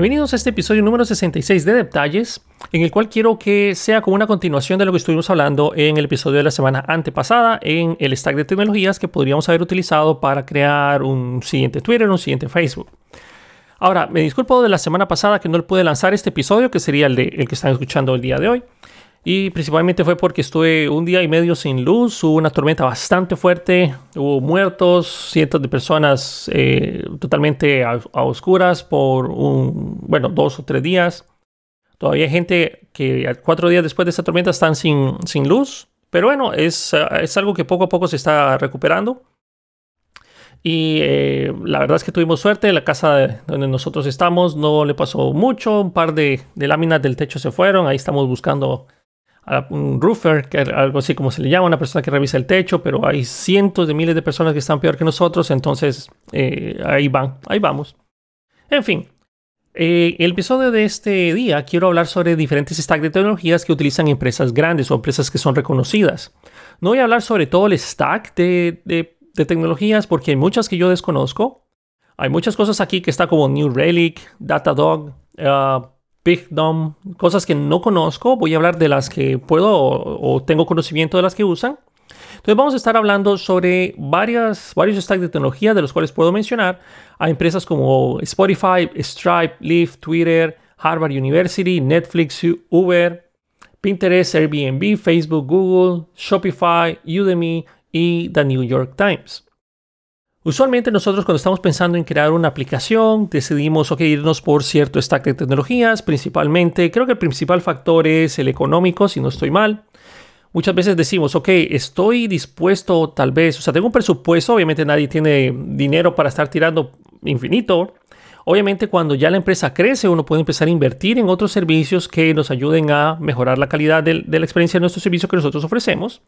Bienvenidos a este episodio número 66 de Detalles, en el cual quiero que sea como una continuación de lo que estuvimos hablando en el episodio de la semana antepasada, en el stack de tecnologías que podríamos haber utilizado para crear un siguiente Twitter, un siguiente Facebook. Ahora, me disculpo de la semana pasada que no le pude lanzar este episodio, que sería el, de, el que están escuchando el día de hoy. Y principalmente fue porque estuve un día y medio sin luz, hubo una tormenta bastante fuerte, hubo muertos, cientos de personas eh, totalmente a, oscuras por un, bueno, dos o tres días. Todavía hay gente que cuatro días después de esta tormenta están sin, sin luz, pero bueno, es, es algo que poco a poco se está recuperando. Y eh, la verdad es que tuvimos suerte. La casa donde nosotros estamos no le pasó mucho. Un par de, de, láminas del techo se fueron. Ahí estamos buscando un roofer, que algo así como se le llama, una persona que revisa el techo, pero hay cientos de miles de personas que están peor que nosotros, entonces eh, ahí van, ahí vamos. En fin, eh, el episodio de este día quiero hablar sobre diferentes stacks de tecnologías que utilizan empresas grandes o empresas que son reconocidas. No voy a hablar sobre todo el stack de, de, tecnologías porque hay muchas que yo desconozco. Hay muchas cosas aquí que está como New Relic, Datadog, uh, Big cosas que no conozco. Voy a hablar de las que puedo o, tengo conocimiento de las que usan. Entonces vamos a estar hablando sobre varias, varios stacks de tecnología de los cuales puedo mencionar a empresas como Spotify, Stripe, Lyft, Twitter, Harvard University, Netflix, Uber, Pinterest, Airbnb, Facebook, Google, Shopify, Udemy y The New York Times. Usualmente nosotros cuando estamos pensando en crear una aplicación decidimos irnos por cierto stack de tecnologías, principalmente creo que el principal factor es el económico, si no estoy mal. Muchas veces decimos, ok, estoy dispuesto tal vez, o sea, tengo un presupuesto, obviamente nadie tiene dinero para estar tirando infinito. Obviamente cuando ya la empresa crece uno puede empezar a invertir en otros servicios que nos ayuden a mejorar la calidad de, de la experiencia de nuestro servicio que nosotros ofrecemos.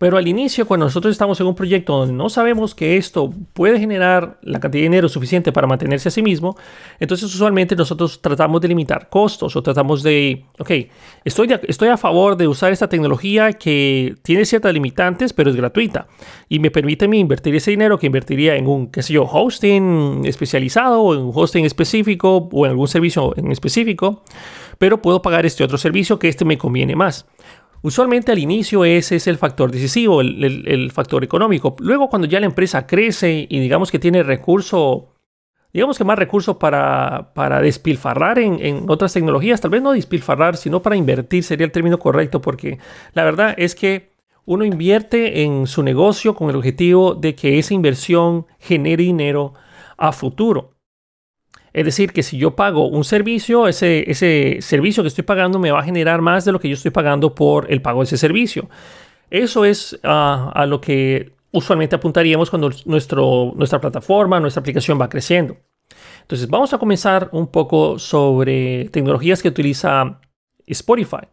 Pero al inicio, cuando nosotros estamos en un proyecto donde no sabemos que esto puede generar la cantidad de dinero suficiente para mantenerse a sí mismo, entonces usualmente nosotros tratamos de limitar costos o tratamos de, ok, estoy, estoy a favor de usar esta tecnología que tiene ciertas limitantes, pero es gratuita y me permite invertir ese dinero que invertiría en un, qué sé yo, hosting especializado o en un hosting específico o en algún servicio en específico, pero puedo pagar este otro servicio que este me conviene más. Usualmente al inicio ese es el factor decisivo, el, factor económico. Luego cuando ya la empresa crece y digamos que tiene recurso, digamos que más recursos para, para despilfarrar en, en, otras tecnologías, tal vez no despilfarrar, sino para invertir sería el término correcto, porque la verdad es que uno invierte en su negocio con el objetivo de que esa inversión genere dinero a futuro. Es decir, que si yo pago un servicio, ese, ese servicio que estoy pagando me va a generar más de lo que yo estoy pagando por el pago de ese servicio. Eso es ah, a lo que usualmente apuntaríamos cuando nuestro, nuestra plataforma, nuestra aplicación va creciendo. Entonces, vamos a comenzar un poco sobre tecnologías que utiliza Spotify.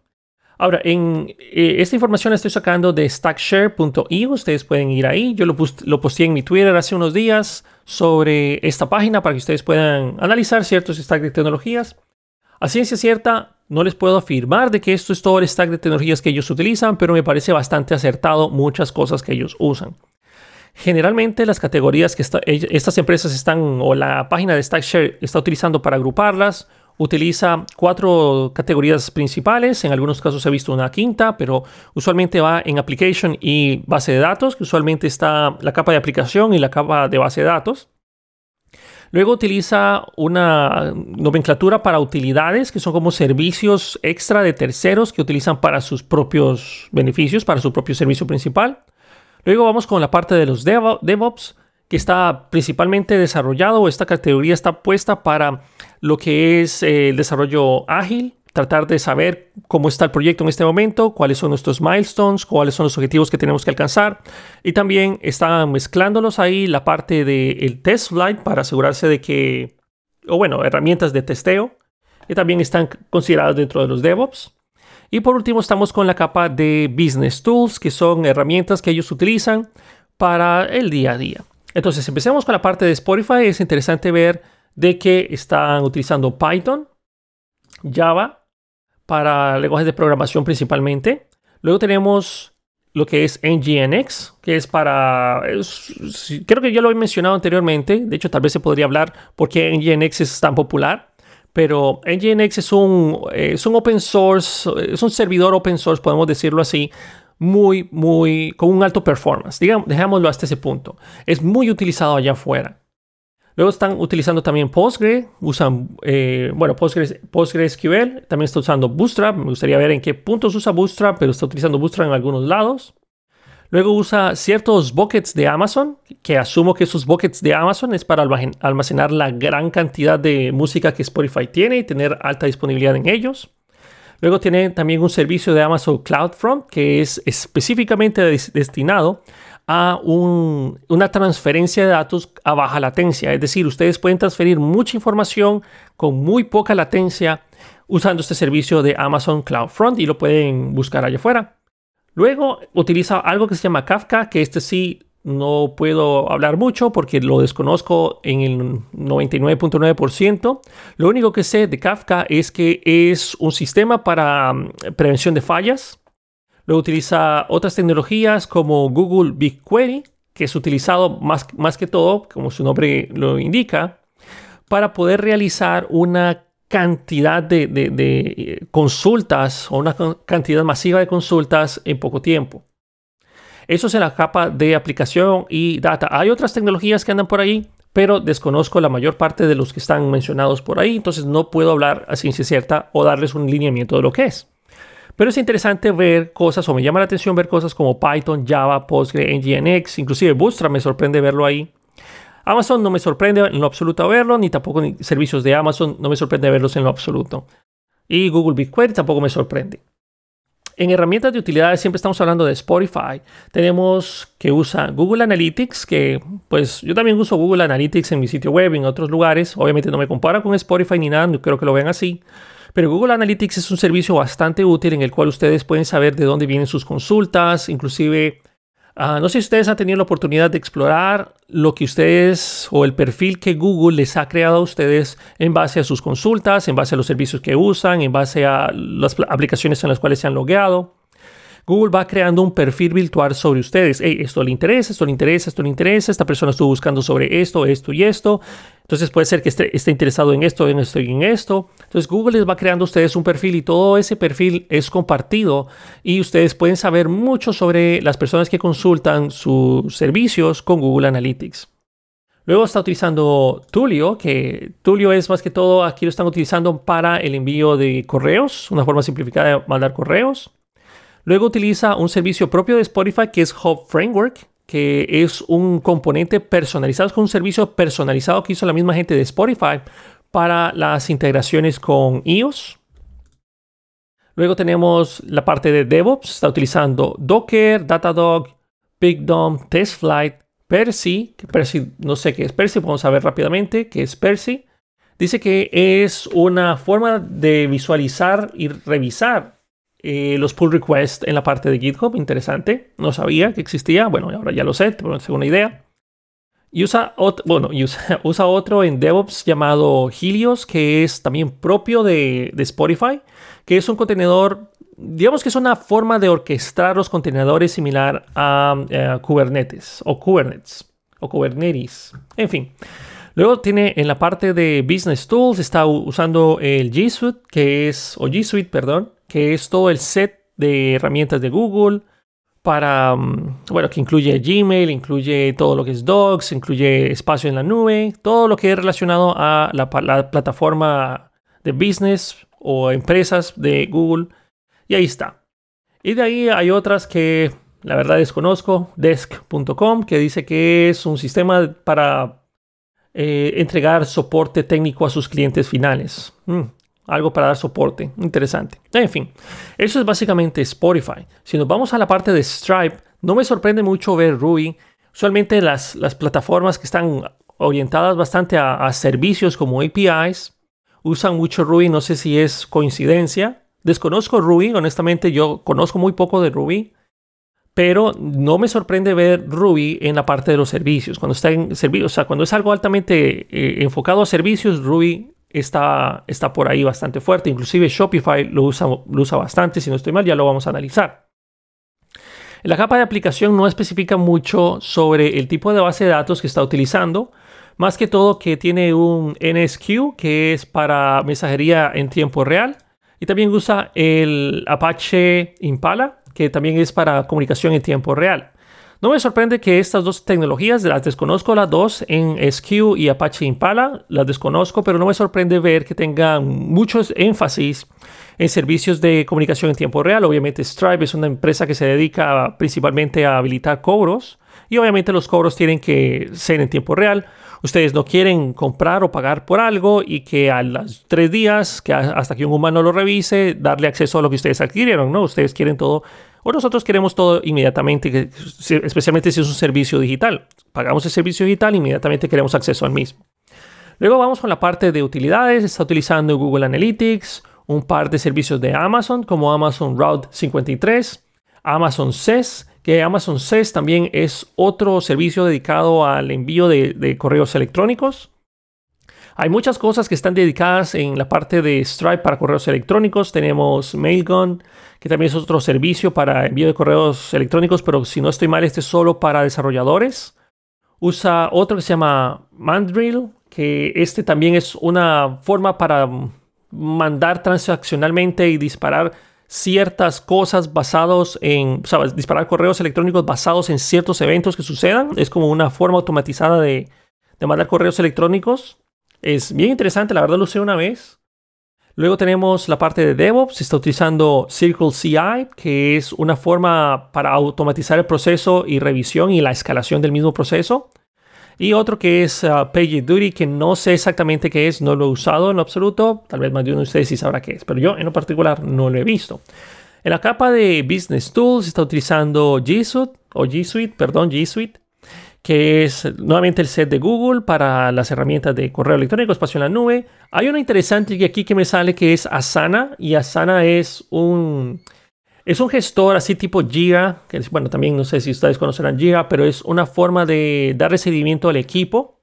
Ahora, en eh, esta información la estoy sacando de stackshare.io. Ustedes pueden ir ahí. Yo lo, lo posteé en mi Twitter hace unos días sobre esta página para que ustedes puedan analizar ciertos stacks de tecnologías. A ciencia cierta, no les puedo afirmar de que esto es todo el stack de tecnologías que ellos utilizan, pero me parece bastante acertado muchas cosas que ellos usan. Generalmente las categorías que estas empresas están o la página de Stackshare está utilizando para agruparlas utiliza cuatro categorías principales, en algunos casos he visto una quinta, pero usualmente va en application y base de datos, que usualmente está la capa de aplicación y la capa de base de datos. Luego utiliza una nomenclatura para utilidades, que son como servicios extra de terceros que utilizan para sus propios beneficios, para su propio servicio principal. Luego vamos con la parte de los DevOps, que está principalmente desarrollado, esta categoría está puesta para lo que es eh, el desarrollo ágil, tratar de saber cómo está el proyecto en este momento, cuáles son nuestros milestones, cuáles son los objetivos que tenemos que alcanzar. Y también está mezclándolos ahí la parte del test flight para asegurarse de que, o bueno, herramientas de testeo, que también están consideradas dentro de los DevOps. Y por último estamos con la capa de Business Tools, que son herramientas que ellos utilizan para el día a día. Entonces, empecemos con la parte de Spotify. Es interesante ver de que están utilizando Python, Java para lenguajes de programación principalmente. Luego tenemos lo que es NGNX, que es para... creo que ya lo he mencionado anteriormente. De hecho, tal vez se podría hablar por qué NGNX es tan popular. pero Nginx es un, es un open source, es un servidor open source, podemos decirlo así, muy, muy, con un alto performance. Digamos, dejémoslo hasta ese punto. Es muy utilizado allá afuera. Luego están utilizando también Postgre, usan, eh, bueno, Postgre, PostgreSQL, también está usando Bootstrap. Me gustaría ver en qué puntos usa Bootstrap, pero está utilizando Bootstrap en algunos lados. Luego usa ciertos buckets de Amazon, que asumo que esos buckets de Amazon es para almacenar la gran cantidad de música que Spotify tiene y tener alta disponibilidad en ellos. Luego tiene también un servicio de Amazon CloudFront que es específicamente destinado a una transferencia de datos a baja latencia. Es decir, ustedes pueden transferir mucha información con muy poca latencia usando este servicio de Amazon CloudFront y lo pueden buscar allá afuera. Luego utiliza algo que se llama Kafka, que este sí no puedo hablar mucho porque lo desconozco en el 99.9%. Lo único que sé de Kafka es que es un sistema para mm, prevención de fallas. Luego utiliza otras tecnologías como Google BigQuery, que es utilizado más, más que todo, como su nombre lo indica, para poder realizar una cantidad de, eh, consultas o una cantidad masiva de consultas en poco tiempo. Eso es en la capa de aplicación y data. Hay otras tecnologías que andan por ahí, pero desconozco la mayor parte de los que están mencionados por ahí, entonces no puedo hablar a ciencia cierta o darles un lineamiento de lo que es. Pero es interesante ver cosas, o me llama la atención ver cosas como Python, Java, Postgre, Nginx, inclusive Bootstrap me sorprende verlo ahí. Amazon no me sorprende en lo absoluto verlo, ni tampoco servicios de Amazon no me sorprende verlos en lo absoluto. Y Google BigQuery tampoco me sorprende. En herramientas de utilidades siempre estamos hablando de Spotify. Tenemos que usa Google Analytics, que pues yo también uso Google Analytics en mi sitio web, en otros lugares. Obviamente no me compara con Spotify ni nada, no creo que lo vean así. Pero Google Analytics es un servicio bastante útil en el cual ustedes pueden saber de dónde vienen sus consultas, inclusive Ah, no sé si ustedes han tenido la oportunidad de explorar lo que ustedes o el perfil que Google les ha creado a ustedes en base a sus consultas, en base a los servicios que usan, en base a las aplicaciones en las cuales se han logueado. Google va creando un perfil virtual sobre ustedes. esto le interesa, esto le interesa, esto le interesa. Esta persona estuvo buscando sobre esto, esto y esto. Entonces puede ser que esté, esté, interesado en esto, en esto y en esto. Entonces Google les va creando a ustedes un perfil y todo ese perfil es compartido y ustedes pueden saber mucho sobre las personas que consultan sus servicios con Google Analytics. Luego está utilizando Tulio, que Tulio es más que todo, aquí lo están utilizando para el envío de correos, una forma simplificada de mandar correos. Luego utiliza un servicio propio de Spotify que es Hub Framework, que es un componente personalizado, es un servicio personalizado que hizo la misma gente de Spotify para las integraciones con iOS. Luego tenemos la parte de DevOps, está utilizando Docker, Datadog, BigDom, TestFlight, Percy, que Percy no sé qué es Percy, vamos a ver rápidamente qué es Percy. Dice que es una forma de visualizar y revisar eh, los pull requests en la parte de GitHub. Interesante. No sabía que existía. Bueno, ahora ya lo sé, tengo una idea. Y usa, bueno, usa, otro en DevOps llamado Helios, que es también propio de, Spotify, que es un contenedor, digamos que es una forma de orquestar los contenedores similar a, a Kubernetes o Kubernetes o Kubernetes. En fin. Luego tiene en la parte de Business Tools, está usando el G Suite, que es, o G Suite, perdón, que es todo el set de herramientas de Google para, mm, bueno, que incluye Gmail, incluye todo lo que es Docs, incluye espacio en la nube, todo lo que es relacionado a la, plataforma de business o empresas de Google. Y ahí está. Y de ahí hay otras que la verdad desconozco, desk.com, que dice que es un sistema para eh, entregar soporte técnico a sus clientes finales. Mm algo para dar soporte. Interesante. En fin, eso es básicamente Spotify. Si nos vamos a la parte de Stripe, no me sorprende mucho ver Ruby. Usualmente las, las plataformas que están orientadas bastante a, servicios como APIs usan mucho Ruby. No sé si es coincidencia. Desconozco Ruby, honestamente yo conozco muy poco de Ruby. Pero no me sorprende ver Ruby en la parte de los servicios. Cuando está en o sea, cuando es algo altamente eh, enfocado a servicios, Ruby está, está por ahí bastante fuerte. Inclusive Shopify lo usa, lo usa bastante. Si no estoy mal, ya lo vamos a analizar. La capa de aplicación no especifica mucho sobre el tipo de base de datos que está utilizando, Más que todo que tiene un NSQ que es para mensajería en tiempo real. Y también usa el Apache Impala que también es para comunicación en tiempo real. No me sorprende que estas dos tecnologías, las desconozco las dos en SQ y Apache Impala, las desconozco, pero no me sorprende ver que tengan muchos énfasis en servicios de comunicación en tiempo real. Obviamente Stripe es una empresa que se dedica principalmente a habilitar cobros y obviamente los cobros tienen que ser en tiempo real. Ustedes no quieren comprar o pagar por algo y que a los tres días, que hasta que un humano lo revise, darle acceso a lo que ustedes adquirieron, ¿no? Ustedes quieren todo o nosotros queremos todo inmediatamente, especialmente si es un servicio digital. Pagamos el servicio digital, inmediatamente queremos acceso al mismo. Luego vamos con la parte de utilidades. Está utilizando Google Analytics, un par de servicios de Amazon como Amazon Route 53, Amazon SES, que Amazon SES también es otro servicio dedicado al envío de, de correos electrónicos. Hay muchas cosas que están dedicadas en la parte de Stripe para correos electrónicos. Tenemos Mailgun, que también es otro servicio para envío de correos electrónicos, pero si no estoy mal, este es solo para desarrolladores. Usa otro que se llama Mandrill, que este también es una forma para mandar transaccionalmente y disparar ciertas cosas basados en, o sea, disparar correos electrónicos basados en ciertos eventos que sucedan. Es como una forma automatizada de, de mandar correos electrónicos. Es bien interesante, la verdad lo usé una vez. Luego tenemos la parte de DevOps, se está utilizando Circle CI, que es una forma para automatizar el proceso y revisión y la escalación del mismo proceso. Y otro que es uh, PagerDuty, que no sé exactamente qué es, no lo he usado en absoluto. Tal vez más de uno de ustedes sí sabrá qué es, pero yo en lo particular no lo he visto. En la capa de Business Tools está utilizando G o G Suite, perdón, G Suite que es nuevamente el set de Google para las herramientas de correo electrónico, espacio en la nube. Hay una interesante aquí que me sale que es Asana y Asana es un es un gestor así tipo Jira, que es, bueno, también no sé si ustedes conocerán Jira, pero es una forma de darle seguimiento al equipo,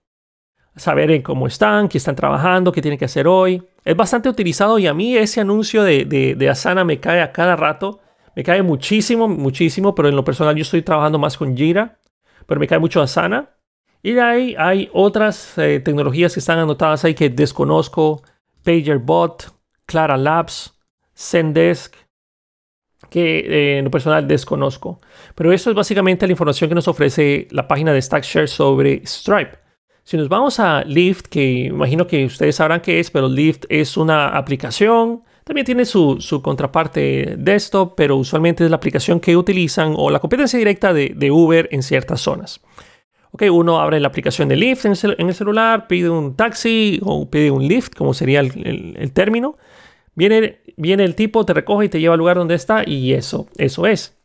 saber cómo están, qué están trabajando, qué tienen que hacer hoy. Es bastante utilizado y a mí ese anuncio de, de, de Asana me cae a cada rato. Me cae muchísimo, muchísimo, pero en lo personal yo estoy trabajando más con Jira pero me cae mucho Asana. Y de ahí hay otras eh, tecnologías que están anotadas ahí que desconozco. PagerBot, Clara Labs, Zendesk, que eh, en lo personal desconozco. Pero eso es básicamente la información que nos ofrece la página de StackShare sobre Stripe. Si nos vamos a Lyft, que imagino que ustedes sabrán qué es, pero Lyft es una aplicación también tiene su, contraparte desktop, pero usualmente es la aplicación que utilizan o la competencia directa de, Uber en ciertas zonas. Ok, uno abre la aplicación de Lyft en el, celular, pide un taxi o pide un Lyft, como sería el, término. Viene, viene, el tipo, te recoge y te lleva al lugar donde está y eso, eso es.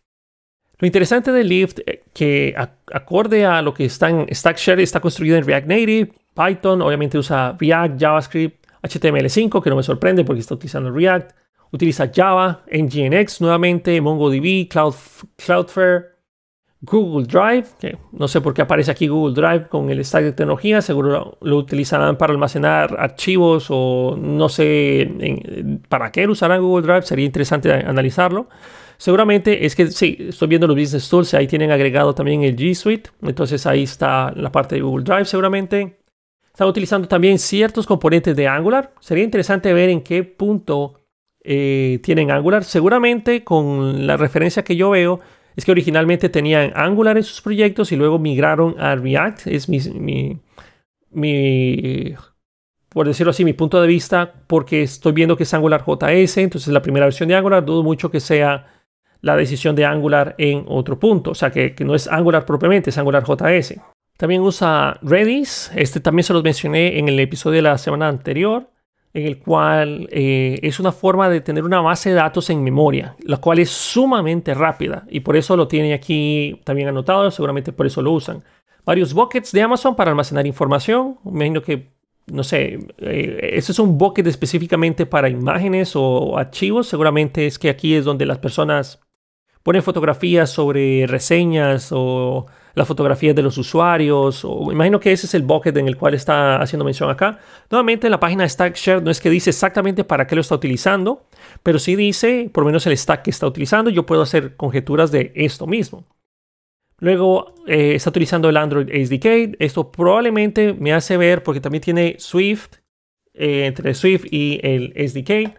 Lo interesante de Lyft, eh, que acorde a lo que está en StackShare, está construido en React Native, Python, obviamente usa React, JavaScript, HTML5, que no me sorprende porque está utilizando React. Utiliza Java, Nginx nuevamente, MongoDB, Cloud, Cloudflare, Google Drive, que no sé por qué aparece aquí Google Drive con el stack de tecnología, seguro lo utilizarán para almacenar archivos o no sé para qué lo usarán Google Drive, sería interesante analizarlo. Seguramente es que sí, estoy viendo los business tools, ahí tienen agregado también el G Suite, entonces ahí está la parte de Google Drive seguramente. Están utilizando también ciertos componentes de Angular. Sería interesante ver en qué punto eh, tienen Angular. Seguramente con la referencia que yo veo es que originalmente tenían Angular en sus proyectos y luego migraron a React. Es mi, por decirlo así, mi punto de vista, porque estoy viendo que es Angular JS, entonces la primera versión de Angular, dudo mucho que sea la decisión de Angular en otro punto, o sea que no es Angular propiamente, es Angular JS. También usa Redis. Este también se los mencioné en el episodio de la semana anterior, en el cual eh, es una forma de tener una base de datos en memoria, la cual es sumamente rápida y por eso lo tiene aquí también anotado, seguramente por eso lo usan. Varios buckets de Amazon para almacenar información. Me imagino que, no sé, eh, este es un bucket específicamente para imágenes o archivos. Seguramente es que aquí es donde las personas ponen fotografías sobre reseñas o las fotografías de los usuarios, o imagino que ese es el bucket en el cual está haciendo mención acá. Nuevamente en la página de StackShare no es que dice exactamente para qué lo está utilizando, pero sí dice por lo menos el stack que está utilizando. Yo puedo hacer conjeturas de esto mismo. Luego eh, está utilizando el Android SDK. Esto probablemente me hace ver, porque también tiene Swift, eh, entre Swift y el SDK,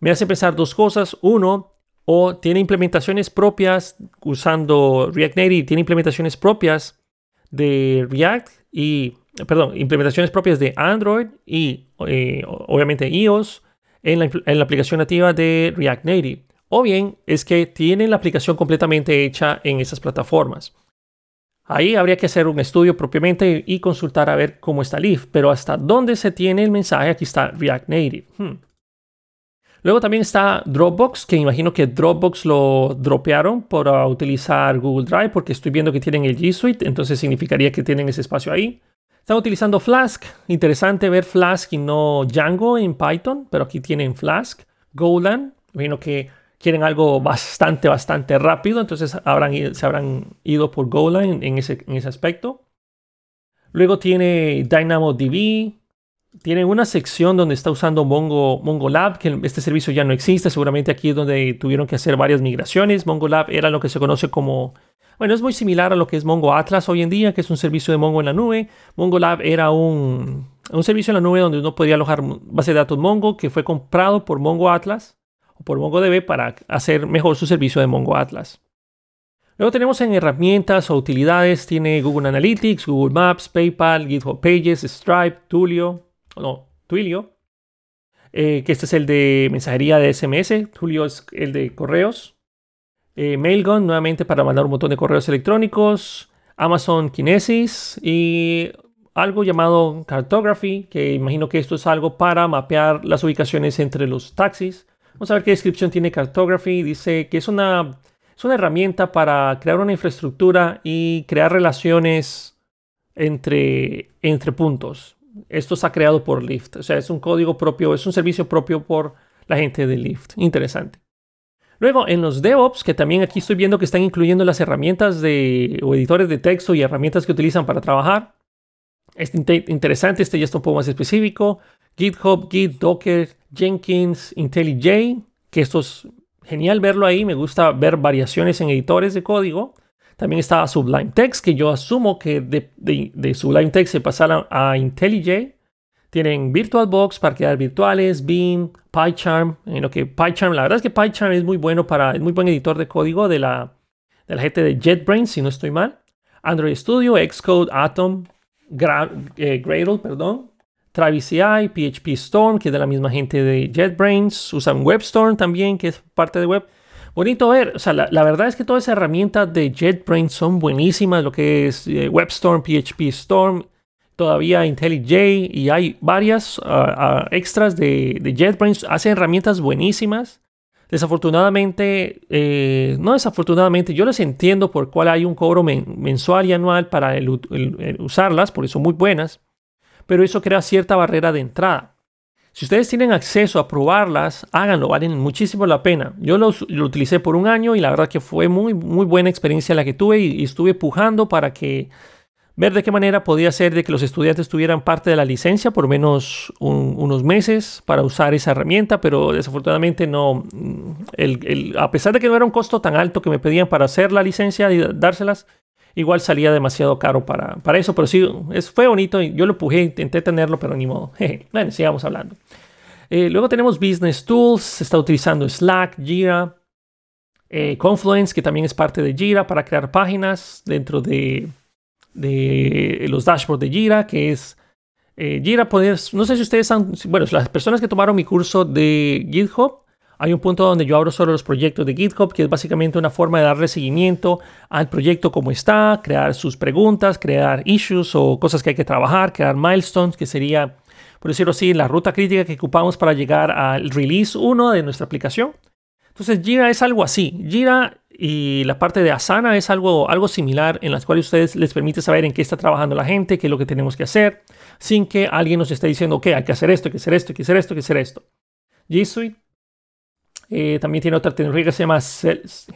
me hace pensar dos cosas. Uno, o tiene implementaciones propias usando React Native, tiene implementaciones propias de React y, perdón, implementaciones propias de Android y eh, obviamente iOS en la, en la aplicación nativa de React Native. O bien es que tienen la aplicación completamente hecha en esas plataformas. Ahí habría que hacer un estudio propiamente y consultar a ver cómo está Leaf, pero hasta dónde se tiene el mensaje, aquí está React Native. Hmm. Luego también está Dropbox, que imagino que Dropbox lo dropearon para utilizar Google Drive, porque estoy viendo que tienen el G Suite, entonces significaría que tienen ese espacio ahí. Están utilizando Flask, interesante ver Flask y no Django en Python, pero aquí tienen Flask. Golang, imagino que quieren algo bastante, bastante rápido, entonces habrán, se habrán ido por Golang en ese, en ese aspecto. Luego tiene DynamoDB, tiene una sección donde está usando Mongo, MongoLab, que este servicio ya no existe, seguramente aquí es donde tuvieron que hacer varias migraciones. MongoLab era lo que se conoce como, bueno, es muy similar a lo que es Mongo Atlas hoy en día, que es un servicio de Mongo en la nube. MongoLab era un, un servicio en la nube donde uno podía alojar base de datos Mongo, que fue comprado por Mongo Atlas o por MongoDB para hacer mejor su servicio de Mongo Atlas. Luego tenemos en herramientas o utilidades, tiene Google Analytics, Google Maps, PayPal, GitHub Pages, Stripe, Tulio, no, Twilio, eh, que este es el de mensajería de SMS, Tulio es el de correos, eh, Mailgun nuevamente para mandar un montón de correos electrónicos, Amazon Kinesis y algo llamado Cartography, que imagino que esto es algo para mapear las ubicaciones entre los taxis. Vamos a ver qué descripción tiene Cartography. Dice que es una, es una herramienta para crear una infraestructura y crear relaciones entre, entre puntos. Esto está creado por Lyft. O sea, es un código propio, es un servicio propio por la gente de Lyft. Interesante. Luego, en los DevOps, que también aquí estoy viendo que están incluyendo las herramientas de, o editores de texto y herramientas que utilizan para trabajar. Es interesante, este ya está un poco más específico. GitHub, Git, Docker, Jenkins, IntelliJ, que esto es genial verlo ahí, me gusta ver variaciones en editores de código. También está Sublime Text, que yo asumo que de, Sublime Text se pasaron a IntelliJ. Tienen VirtualBox para crear virtuales, Beam, PyCharm. En lo que PyCharm, la verdad es que PyCharm es muy bueno para, es muy buen editor de código de la, de la gente de JetBrains, si no estoy mal. Android Studio, Xcode, Atom, eh, Gradle, perdón. Travis CI, PHP Storm, que es de la misma gente de JetBrains, usan WebStorm también, que es parte de Web. Bonito ver, o sea, la, verdad es que todas esas herramientas de JetBrains son buenísimas, lo que es eh, WebStorm, PHP Storm, todavía IntelliJ y hay varias ah, ah, extras de, JetBrains, hacen herramientas buenísimas. Desafortunadamente, eh, no desafortunadamente, yo les entiendo por cuál hay un cobro mensual y anual para usarlas, porque son muy buenas pero eso crea cierta barrera de entrada. Si ustedes tienen acceso a probarlas, háganlo, valen muchísimo la pena. Yo lo, utilicé por un año y la verdad que fue muy, muy buena experiencia la que tuve y, estuve pujando para que ver de qué manera podía ser de que los estudiantes tuvieran parte de la licencia por menos unos meses para usar esa herramienta, pero desafortunadamente no, a pesar de que no era un costo tan alto que me pedían para hacer la licencia y dárselas, igual salía demasiado caro para, para eso, pero sí, fue bonito. Yo lo pujé, intenté tenerlo, pero ni modo. bueno, sigamos hablando. Eh, luego tenemos Business Tools, se está utilizando Slack, Jira, eh, Confluence, que también es parte de Jira para crear páginas dentro de, de los dashboards de Jira, que es eh, Jira. Poder, no sé si ustedes han, bueno, las personas que tomaron mi curso de GitHub, hay un punto donde yo abro solo los proyectos de GitHub, que es básicamente una forma de darle seguimiento al proyecto como está, crear sus preguntas, crear issues o cosas que hay que trabajar, crear milestones, que sería, por decirlo así, la ruta crítica que ocupamos para llegar al release 1 de nuestra aplicación. Entonces Jira es algo así. Jira y la parte de Asana es algo, algo similar en las cuales ustedes les permite saber en qué está trabajando la gente, qué es lo que tenemos que hacer, sin que alguien nos esté diciendo, ok, hay que hacer esto, hay que hacer esto, hay que hacer esto, hay que hacer esto. G Suite eh, también tiene otra tecnología que se llama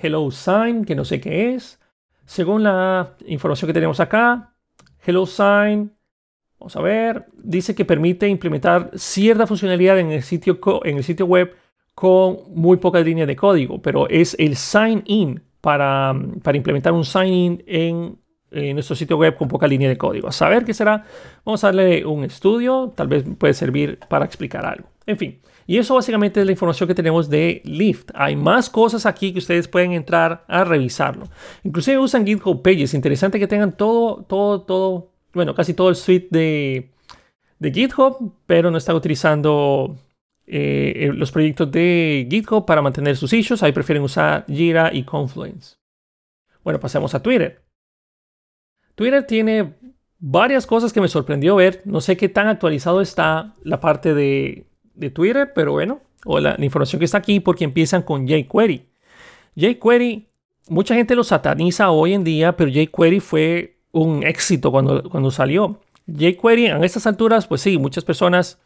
Hello Sign, que no sé qué es. Según la información que tenemos acá, Hello Sign, vamos a ver, dice que permite implementar cierta funcionalidad en el sitio, en el sitio web con muy pocas líneas de código, pero es el sign in para, para implementar un sign-in en, en, nuestro sitio web con poca línea de código. A saber qué será, vamos a darle un estudio, tal vez puede servir para explicar algo. En fin, y eso básicamente es la información que tenemos de Lyft. Hay más cosas aquí que ustedes pueden entrar a revisarlo. Inclusive usan GitHub Pages. Interesante que tengan todo, todo, todo, bueno, casi todo el suite de, GitHub, pero no están utilizando eh, los proyectos de GitHub para mantener sus issues. Ahí prefieren usar Jira y Confluence. Bueno, pasemos a Twitter. Twitter tiene varias cosas que me sorprendió ver. No sé qué tan actualizado está la parte de de Twitter, pero bueno, o la, información que está aquí porque empiezan con jQuery. jQuery, mucha gente lo sataniza hoy en día, pero jQuery fue un éxito cuando, cuando salió. jQuery a estas alturas, pues sí, muchas personas,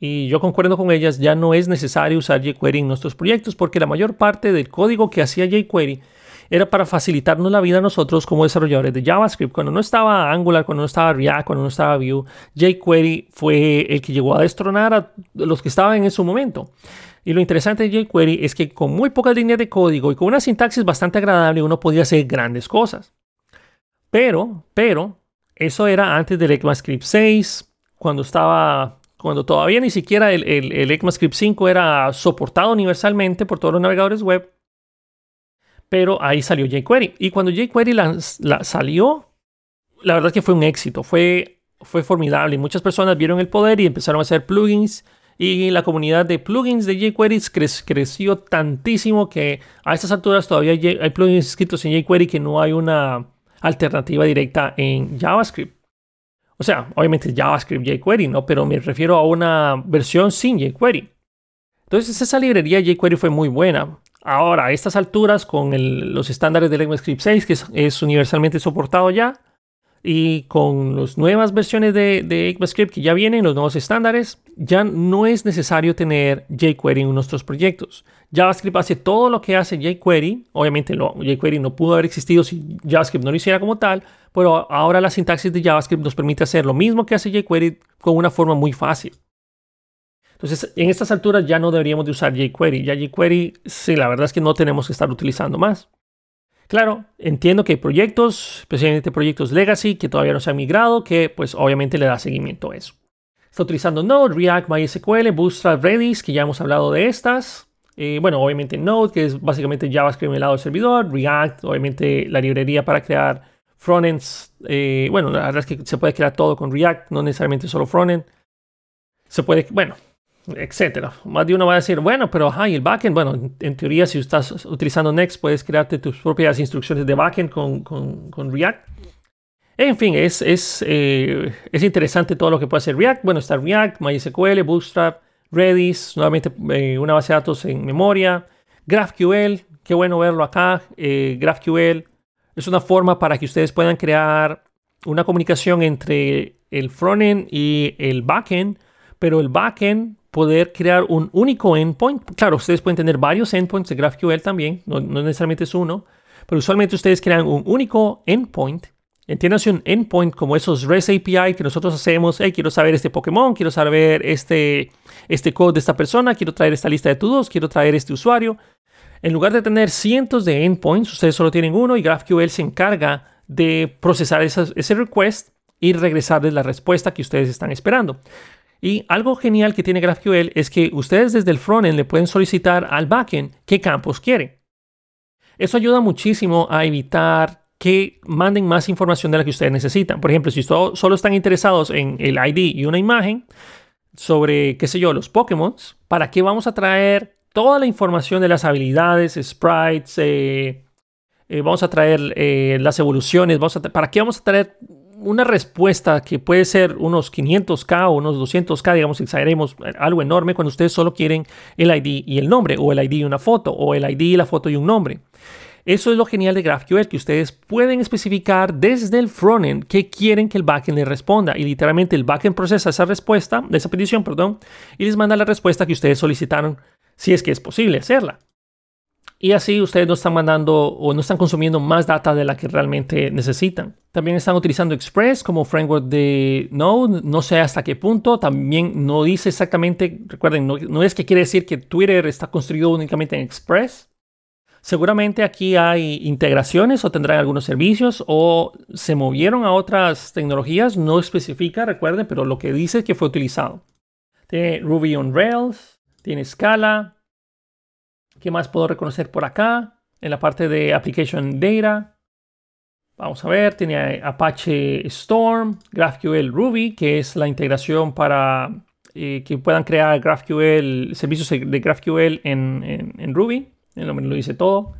y yo concuerdo con ellas, ya no es necesario usar jQuery en nuestros proyectos porque la mayor parte del código que hacía jQuery era para facilitarnos la vida a nosotros como desarrolladores de JavaScript. Cuando no estaba Angular, cuando no estaba React, cuando no estaba Vue, jQuery fue el que llegó a destronar a los que estaban en su momento. Y lo interesante de jQuery es que con muy pocas líneas de código y con una sintaxis bastante agradable uno podía hacer grandes cosas. Pero, pero, eso era antes del ECMAScript 6, cuando estaba cuando todavía ni siquiera el, el, el, ECMAScript 5 era soportado universalmente por todos los navegadores web pero ahí salió jQuery. Y cuando jQuery salió, la verdad es que fue un éxito, fue, fue formidable. Y muchas personas vieron el poder y empezaron a hacer plugins. Y la comunidad de plugins de jQuery creció tantísimo que a estas alturas todavía hay plugins escritos en jQuery que no hay una alternativa directa en JavaScript. O sea, obviamente JavaScript jQuery, ¿no? Pero me refiero a una versión sin jQuery. Entonces esa librería jQuery fue muy buena. Ahora, a estas alturas, con los estándares del ECMAScript 6, que es, universalmente soportado ya, y con las nuevas versiones de, de ECMAScript que ya vienen, los nuevos estándares, ya no es necesario tener jQuery en nuestros proyectos. JavaScript hace todo lo que hace jQuery. Obviamente jQuery no pudo haber existido si JavaScript no lo hiciera como tal, pero ahora la sintaxis de JavaScript nos permite hacer lo mismo que hace jQuery con una forma muy fácil. Entonces, en estas alturas ya no deberíamos de usar jQuery. Ya jQuery, sí, la verdad es que no tenemos que estar utilizando más. Claro, entiendo que hay proyectos, especialmente proyectos legacy, que todavía no se han migrado, que pues obviamente le da seguimiento a eso. Está utilizando Node, React, MySQL, Bootstrap, Redis, que ya hemos hablado de estas. Eh, bueno, obviamente Node, que es básicamente JavaScript en el lado del servidor. React, obviamente la librería para crear frontends. Eh, bueno, la verdad es que se puede crear todo con React, no necesariamente solo frontend. Se puede, bueno, etcétera. Más de uno va a decir, bueno, pero ajá, el backend, bueno, en teoría si estás utilizando Next puedes crearte tus propias instrucciones de backend con, con, React. En fin, es, es, eh, es, interesante todo lo que puede hacer React. Bueno, está React, MySQL, Bootstrap, Redis, nuevamente eh, una base de datos en memoria, GraphQL, qué bueno verlo acá. Eh, GraphQL es una forma para que ustedes puedan crear una comunicación entre el frontend y el backend, pero el backend poder crear un único endpoint. Claro, ustedes pueden tener varios endpoints de GraphQL también, no, necesariamente es uno, pero usualmente ustedes crean un único endpoint. Entiéndase un endpoint como esos REST API que nosotros hacemos. Hey, quiero saber este Pokémon, quiero saber este, este code de esta persona, quiero traer esta lista de todos, quiero traer este usuario. En lugar de tener cientos de endpoints, ustedes solo tienen uno y GraphQL se encarga de procesar ese request y regresarles la respuesta que ustedes están esperando. Y algo genial que tiene GraphQL es que ustedes desde el frontend le pueden solicitar al backend qué campos quiere. Eso ayuda muchísimo a evitar que manden más información de la que ustedes necesitan. Por ejemplo, si solo están interesados en el ID y una imagen sobre, qué sé yo, los Pokémon, ¿para qué vamos a traer toda la información de las habilidades, sprites, eh, eh, vamos a traer eh, las evoluciones, ¿para qué vamos a traer una respuesta que puede ser unos 500k o unos 200k, digamos, exageremos, algo enorme cuando ustedes solo quieren el ID y el nombre, o el ID y una foto, o el ID y la foto y un nombre. Eso es lo genial de GraphQL, que ustedes pueden especificar desde el frontend qué quieren que el backend les responda. Y literalmente el backend procesa esa respuesta, esa petición, perdón, y les manda la respuesta que ustedes solicitaron, si es que es posible hacerla. Y así ustedes no están mandando o no están consumiendo más data de la que realmente necesitan. También están utilizando Express como framework de Node. No sé hasta qué punto. También no dice exactamente, recuerden, no, es que quiere decir que Twitter está construido únicamente en Express. Seguramente aquí hay integraciones o tendrán algunos servicios o se movieron a otras tecnologías, no especifica, recuerden, pero lo que dice es que fue utilizado. Tiene Ruby on Rails, tiene Scala. ¿Qué más puedo reconocer por acá? En la parte de Application Data. Vamos a ver, tiene Apache Storm, GraphQL Ruby, que es la integración para eh, que puedan crear GraphQL, servicios de GraphQL en, en, Ruby. El nombre lo dice todo.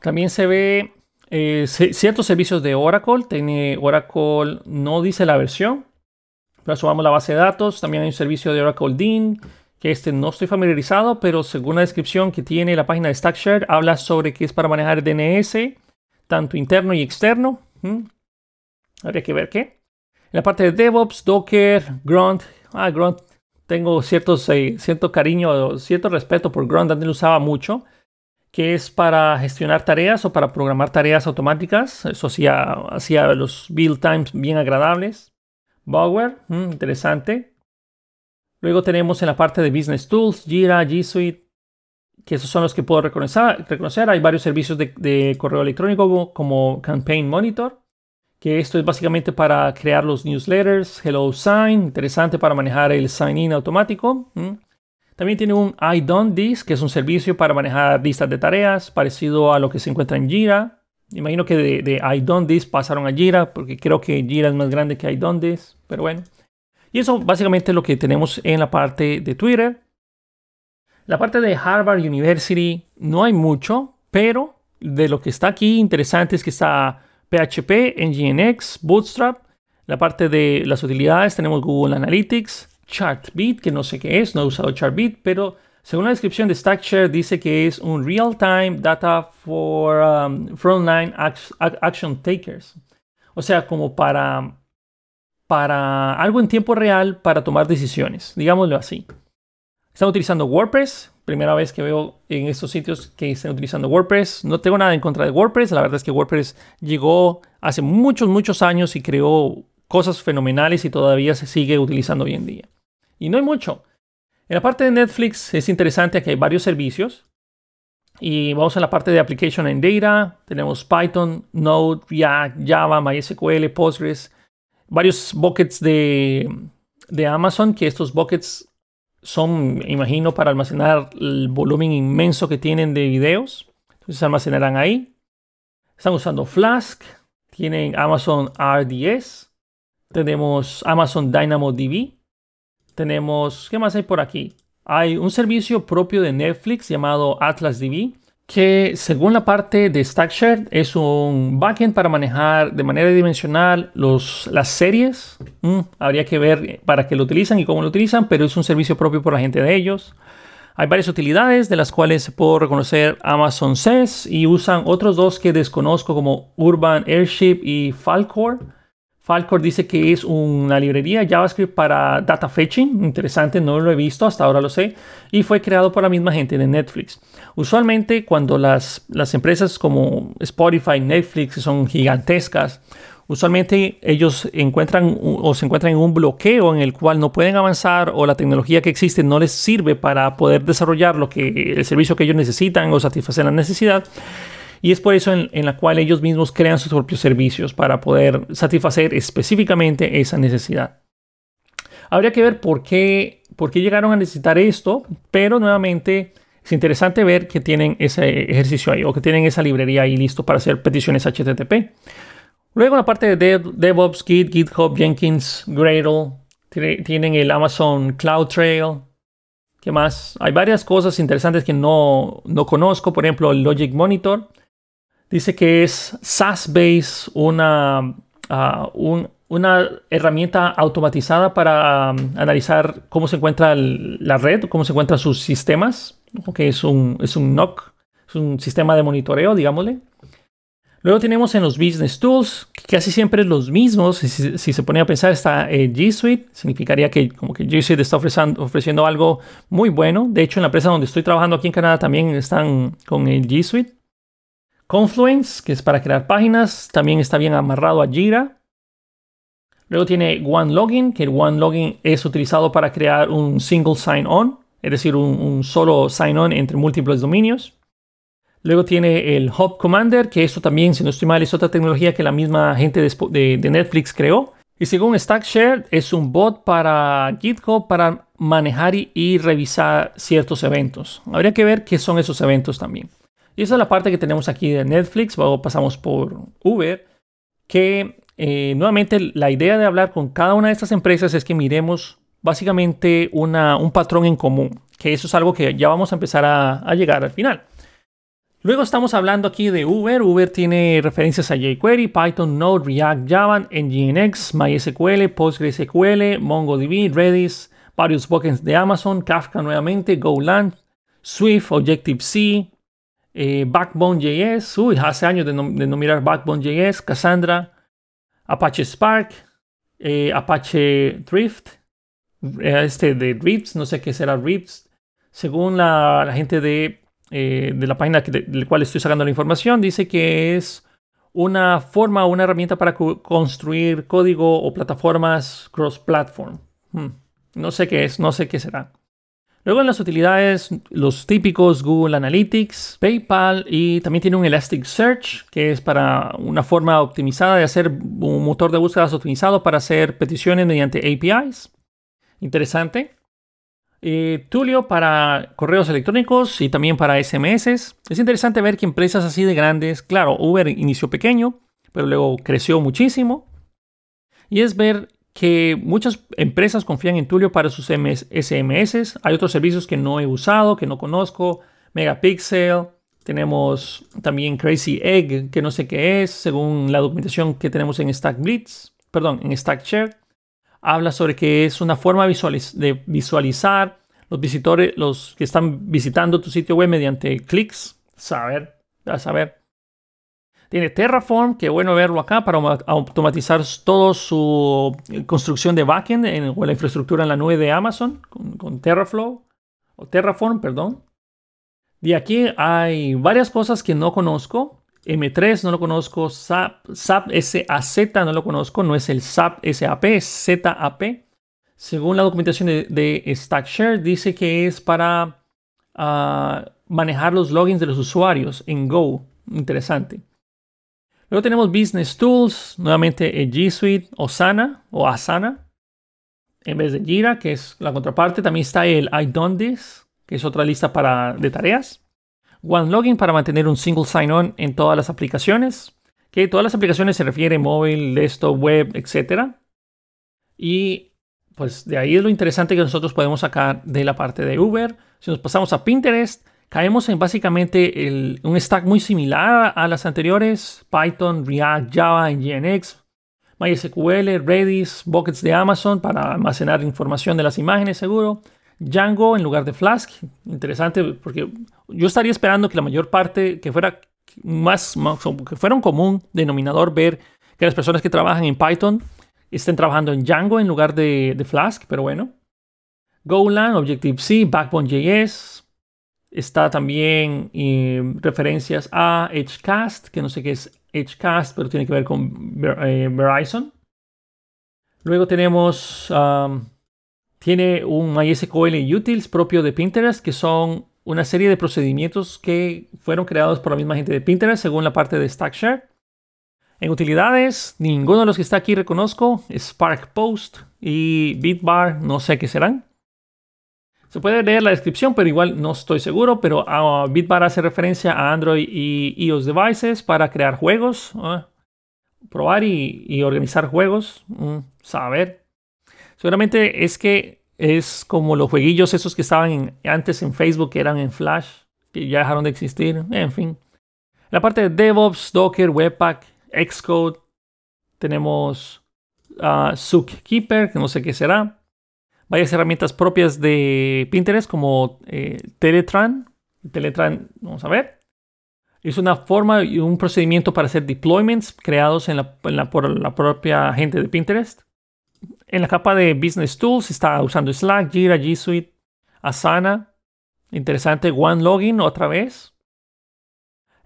También se ve eh, ciertos servicios de Oracle. Tiene Oracle, no dice la versión, pero subamos la base de datos. También hay un servicio de Oracle Dean, que este no estoy familiarizado, pero según la descripción que tiene la página de StackShare, habla sobre que es para manejar DNS tanto interno y externo. Habría que ver qué. En la parte de DevOps, Docker, Grunt. Ah, Grunt. Tengo ciertos, eh, cierto cariño, cierto respeto por Grunt, antes lo usaba mucho. Que es para gestionar tareas o para programar tareas automáticas. Eso hacía, hacía los build times bien agradables. Bower, interesante. Luego tenemos en la parte de Business Tools, Jira, G Suite, que esos son los que puedo reconocer. Hay varios servicios de, correo electrónico como Campaign Monitor, que esto es básicamente para crear los newsletters. Hello Sign, interesante para manejar el sign-in automático. También tiene un I Done This, que es un servicio para manejar listas de tareas, parecido a lo que se encuentra en Jira. Imagino que de, I Done This pasaron a Jira, porque creo que Jira es más grande que I Done This, pero bueno. Y eso básicamente es lo que tenemos en la parte de Twitter. La parte de Harvard University no hay mucho, pero de lo que está aquí interesante es que está PHP, Nginx, Bootstrap. La parte de las utilidades tenemos Google Analytics, Chartbeat, que no sé qué es, no he usado Chartbeat, pero según la descripción de StackShare dice que es un real-time data for um, frontline action takers. O sea, como para, para algo en tiempo real para tomar decisiones, digámoslo así. Están utilizando WordPress. Primera vez que veo en estos sitios que están utilizando WordPress. No tengo nada en contra de WordPress. La verdad es que WordPress llegó hace muchos, muchos años y creó cosas fenomenales y todavía se sigue utilizando hoy en día. Y no hay mucho. En la parte de Netflix es interesante que hay varios servicios. Y vamos a la parte de Application and Data. Tenemos Python, Node, React, Java, MySQL, Postgres. Varios buckets de, de Amazon, que estos buckets son, imagino, para almacenar el volumen inmenso que tienen de videos. Entonces se almacenarán ahí. Están usando Flask. Tienen Amazon RDS. Tenemos Amazon DynamoDB. Tenemos, ¿qué más hay por aquí? Hay un servicio propio de Netflix llamado AtlasDB que según la parte de StackShare es un backend para manejar de manera dimensional los, las series. Mm, habría que ver para qué lo utilizan y cómo lo utilizan, pero es un servicio propio por la gente de ellos. Hay varias utilidades de las cuales puedo reconocer Amazon SES y usan otros dos que desconozco como Urban Airship y Falcor. Falcor dice que es una librería JavaScript para data fetching. Interesante, no lo he visto, hasta ahora lo sé. Y fue creado por la misma gente de Netflix. Usualmente cuando las, las empresas como Spotify, Netflix son gigantescas, usualmente ellos encuentran o se encuentran en un bloqueo en el cual no pueden avanzar o la tecnología que existe no les sirve para poder desarrollar lo que el servicio que ellos necesitan o satisfacer la necesidad. Y es por eso en, la cual ellos mismos crean sus propios servicios para poder satisfacer específicamente esa necesidad. Habría que ver por qué, por qué llegaron a necesitar esto, pero nuevamente es interesante ver que tienen ese ejercicio ahí o que tienen esa librería ahí listo para hacer peticiones HTTP. Luego la parte de DevOps, Git, GitHub, Jenkins, Gradle, tienen el Amazon CloudTrail. ¿Qué más? Hay varias cosas interesantes que no, no conozco, por ejemplo, el Logic Monitor. Dice que es SaaS-based, una, ah, una herramienta automatizada para analizar cómo se encuentra la red, cómo se encuentran sus sistemas, que es un, es un NOC, es un sistema de monitoreo, digámosle. Luego tenemos en los Business Tools, que casi siempre los mismos. Si, se pone a pensar, está G Suite. Significaría que como que G Suite está ofreciendo, ofreciendo algo muy bueno. De hecho, en la empresa donde estoy trabajando aquí en Canadá también están con el G Suite. Confluence, que es para crear páginas, también está bien amarrado a Jira. Luego tiene OneLogin, que el OneLogin es utilizado para crear un single sign-on, es decir, un, solo sign-on entre múltiples dominios. Luego tiene el Hub Commander, que esto también, si no estoy mal, es otra tecnología que la misma gente de, de Netflix creó. Y según StackShare, es un bot para GitHub para manejar y, revisar ciertos eventos. Habría que ver qué son esos eventos también. Y esa es la parte que tenemos aquí de Netflix. Luego pasamos por Uber, que eh, nuevamente la idea de hablar con cada una de estas empresas es que miremos básicamente una, un patrón en común, que eso es algo que ya vamos a empezar a, llegar al final. Luego estamos hablando aquí de Uber. Uber tiene referencias a jQuery, Python, Node, React, Java, Nginx, MySQL, PostgreSQL, MongoDB, Redis, varios buckets de Amazon, Kafka nuevamente, Golang, Swift, Objective-C, eh, Backbone.js, uy, hace años de no, mirar Backbone.js, Cassandra, Apache Spark, eh, Apache Drift, eh, este de Drifts, no sé qué será Drifts. Según la gente de eh, de la página de, la cual estoy sacando la información, dice que es una forma o una herramienta para construir código o plataformas cross-platform. Hmm. No sé qué es, no sé qué será. Luego en las utilidades, los típicos Google Analytics, PayPal y también tiene un Elasticsearch, que es para una forma optimizada de hacer un motor de búsquedas optimizado para hacer peticiones mediante APIs. Interesante. Eh, Tulio para correos electrónicos y también para SMS. Es interesante ver que empresas así de grandes, claro, Uber inició pequeño, pero luego creció muchísimo. Y es ver que muchas empresas confían en Tulio para sus SMS. Hay otros servicios que no he usado, que no conozco. Megapixel. Tenemos también Crazy Egg, que no sé qué es, según la documentación que tenemos en Stack Blitz, perdón, en StackShare habla sobre que es una forma de visualizar los visitores, los que están visitando tu sitio web mediante clics. Saber, a saber. Tiene Terraform, que bueno verlo acá para automatizar toda su construcción de backend en, o la infraestructura en la nube de Amazon con, Terraflow o Terraform, perdón. Y aquí hay varias cosas que no conozco M3 no lo conozco, SAP, SAP SAZ no lo conozco, no es el SAP SAP, es ZAP. Según la documentación de, StackShare, dice que es para ah, manejar los logins de los usuarios en Go. Interesante. Luego tenemos Business Tools, nuevamente G Suite, Osana o Asana, en vez de Jira, que es la contraparte. También está el I Done This, que es otra lista para, de tareas. OneLogin para mantener un single sign-on en todas las aplicaciones. Que todas las aplicaciones se refiere móvil, desktop, web, etc. Y pues de ahí es lo interesante que nosotros podemos sacar de la parte de Uber. Si nos pasamos a Pinterest, caemos en básicamente un stack muy similar a las anteriores. Python, React, Java, Nginx, MySQL, Redis, buckets de Amazon para almacenar información de las imágenes seguro. Django en lugar de Flask. Interesante porque yo estaría esperando que la mayor parte, que fuera más, que fuera un común denominador ver que las personas que trabajan en Python estén trabajando en Django en lugar de, Flask, pero bueno. Golang, Objective-C, Backbone.js. Está también eh, referencias a Edgecast, que no sé qué es Edgecast, pero tiene que ver con eh, Verizon. Luego tenemos um, tiene un MySQL Utils propio de Pinterest, que son una serie de procedimientos que fueron creados por la misma gente de Pinterest, según la parte de StackShare. En utilidades, ninguno de los que está aquí reconozco. Spark Post y Bitbar, no sé qué serán. Se puede leer la descripción, pero igual no estoy seguro. Pero uh, Bitbar hace referencia a Android y iOS devices para crear juegos, ah, probar y, organizar juegos, saber. Seguramente es que es como los jueguillos esos que estaban antes en Facebook, que eran en Flash, que ya dejaron de existir. En fin. La parte de DevOps, Docker, Webpack, Xcode. Tenemos uh, Zookeeper, que no sé qué será. Varias herramientas propias de Pinterest como eh, Teletran. Teletran, vamos a ver. Es una forma y un procedimiento para hacer deployments creados en la, por la propia gente de Pinterest. En la capa de Business Tools está usando Slack, Jira, G Suite, Asana. Interesante, OneLogin otra vez.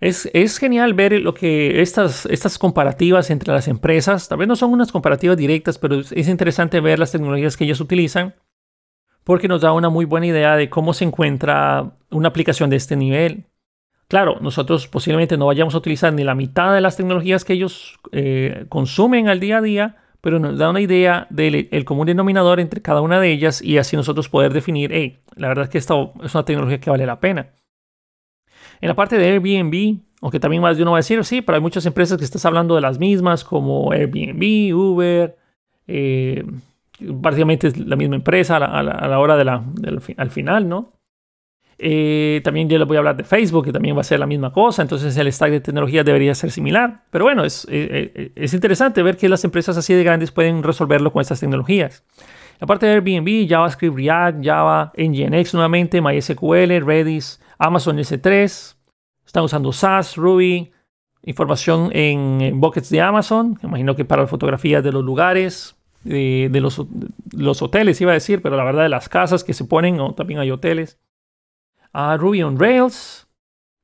Es, es, genial ver lo que estas, estas comparativas entre las empresas, tal vez no son unas comparativas directas, pero es interesante ver las tecnologías que ellos utilizan porque nos da una muy buena idea de cómo se encuentra una aplicación de este nivel. Claro, nosotros posiblemente no vayamos a utilizar ni la mitad de las tecnologías que ellos eh, consumen al día a día, pero nos da una idea del común denominador entre cada una de ellas y así nosotros poder definir, hey, la verdad es que esta es una tecnología que vale la pena. En la parte de Airbnb, aunque también más de uno va a decir, sí, pero hay muchas empresas que estás hablando de las mismas, como Airbnb, Uber, eh, prácticamente es la misma empresa a la, hora de la, al final, ¿no? Eh, también yo les voy a hablar de Facebook, que también va a ser la misma cosa, entonces el stack de tecnología debería ser similar. Pero bueno, es, eh, es interesante ver que las empresas así de grandes pueden resolverlo con estas tecnologías. Aparte de Airbnb, JavaScript, React, Java, Nginx nuevamente, MySQL, Redis, Amazon S3, están usando SAS, Ruby, información en, buckets de Amazon, imagino que para fotografías de los lugares, de, los, hoteles iba a decir, pero la verdad de las casas que se ponen, también hay hoteles. Uh, Ruby on Rails,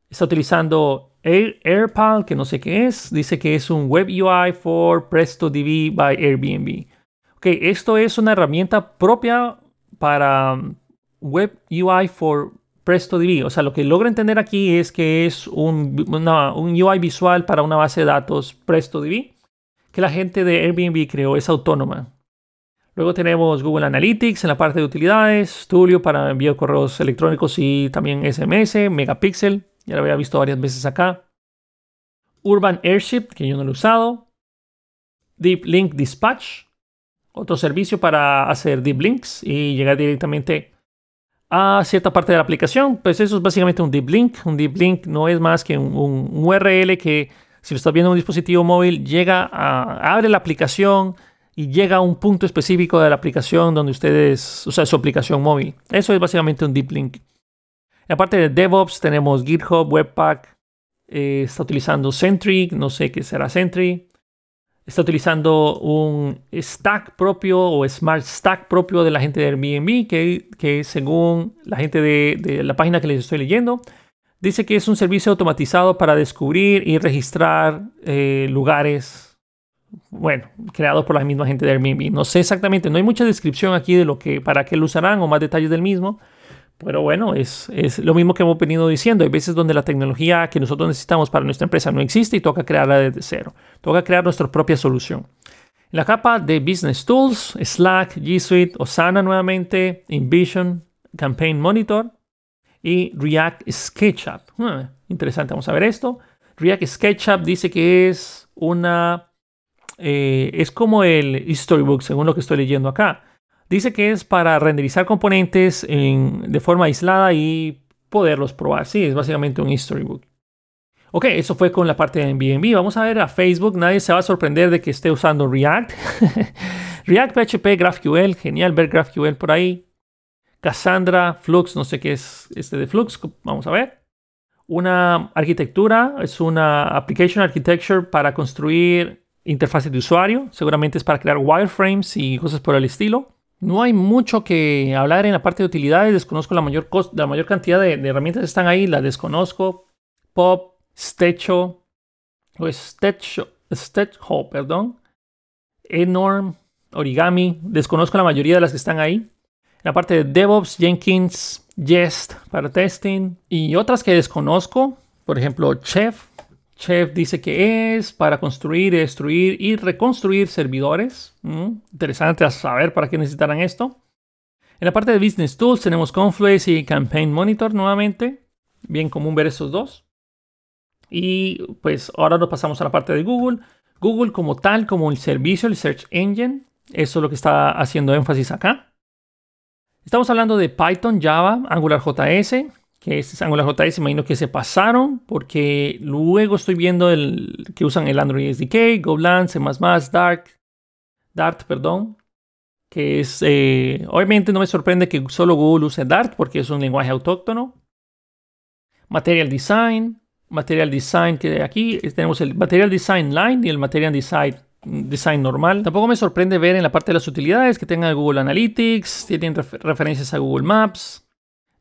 está utilizando AirPal, que no sé qué es, dice que es un Web UI for PrestoDB by Airbnb. Ok, esto es una herramienta propia para Web UI for PrestoDB. O sea, lo que logro entender aquí es que es un, un UI visual para una base de datos PrestoDB que la gente de Airbnb creó, es autónoma. Luego tenemos Google Analytics en la parte de utilidades, Studio para envío de correos electrónicos y también SMS, Megapixel, ya lo había visto varias veces acá. Urban Airship, que yo no lo he usado. Deep Link Dispatch, otro servicio para hacer deep links y llegar directamente a cierta parte de la aplicación. Pues eso es básicamente un deep link. Un deep link no es más que un, URL que si lo estás viendo en un dispositivo móvil llega abre la aplicación y llega a un punto específico de la aplicación donde ustedes, o sea, su aplicación móvil. Eso es básicamente un deep link. En la parte de DevOps tenemos GitHub, Webpack, eh, está utilizando Sentry, no sé qué será Sentry está utilizando un stack propio o smart stack propio de la gente de Airbnb, que, que según la gente de, la página que les estoy leyendo, dice que es un servicio automatizado para descubrir y registrar eh, lugares, bueno, creados por la misma gente de Airbnb. No sé exactamente, no hay mucha descripción aquí de lo que, para qué lo usarán o más detalles del mismo. Pero bueno, es, es, lo mismo que hemos venido diciendo. Hay veces donde la tecnología que nosotros necesitamos para nuestra empresa no existe y toca crearla desde cero. Toca crear nuestra propia solución. En la capa de Business Tools, Slack, G Suite, Osana nuevamente, InVision, Campaign Monitor y React SketchUp. Hmm, interesante, vamos a ver esto. React SketchUp dice que es una... Eh, es como el Storybook, según lo que estoy leyendo acá. Dice que es para renderizar componentes de forma aislada y poderlos probar. Sí, es básicamente un storybook. Ok, eso fue con la parte de Airbnb. Vamos a ver a Facebook. Nadie se va a sorprender de que esté usando React. React, PHP, GraphQL. Genial ver GraphQL por ahí. Cassandra, Flux, no sé qué es este de Flux. Vamos a ver. Una arquitectura, es una application architecture para construir interfaces de usuario. Seguramente es para crear wireframes y cosas por el estilo. No hay mucho que hablar en la parte de utilidades. Desconozco la mayor, la mayor cantidad de, herramientas que están ahí. La desconozco. Pop, Stecho, o Stecho, perdón. Enorm, Origami. Desconozco la mayoría de las que están ahí. En la parte de DevOps, Jenkins, Jest para testing. Y otras que desconozco. Por ejemplo, Chef, Chef dice que es para construir, destruir y reconstruir servidores. Mm, interesante saber para qué necesitarán esto. En la parte de Business Tools tenemos Confluence y Campaign Monitor nuevamente. Bien común ver estos dos. Y pues ahora nos pasamos a la parte de Google. Google como tal, como el servicio, el Search Engine. Eso es lo que está haciendo énfasis acá. Estamos hablando de Python, Java, AngularJS, que es AngularJS, imagino que se pasaron, porque luego estoy viendo el, que usan el Android SDK, Golang, C++, Dart, Dart, perdón, que es, eh, obviamente no me sorprende que solo Google use Dart, porque es un lenguaje autóctono. Material Design, Material Design, que aquí tenemos el Material Design Line y el Material design normal. Tampoco me sorprende ver en la parte de las utilidades que tengan Google Analytics, tienen referencias a Google Maps,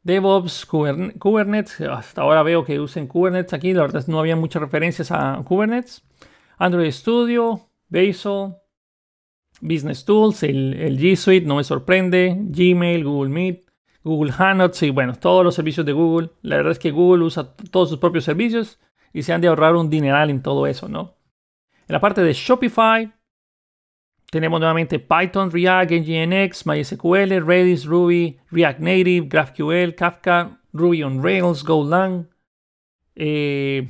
DevOps, Kubernetes, hasta ahora veo que usen Kubernetes aquí, la verdad no había muchas referencias a Kubernetes. Android Studio, Bazel, Business Tools, el, G Suite, no me sorprende, Gmail, Google Meet, Google Hangouts y bueno, todos los servicios de Google. La verdad es que Google usa todos sus propios servicios y se han de ahorrar un dineral en todo eso, ¿no? En la parte de Shopify, tenemos nuevamente Python, React, Nginx, MySQL, Redis, Ruby, React Native, GraphQL, Kafka, Ruby on Rails, Golang. Eh,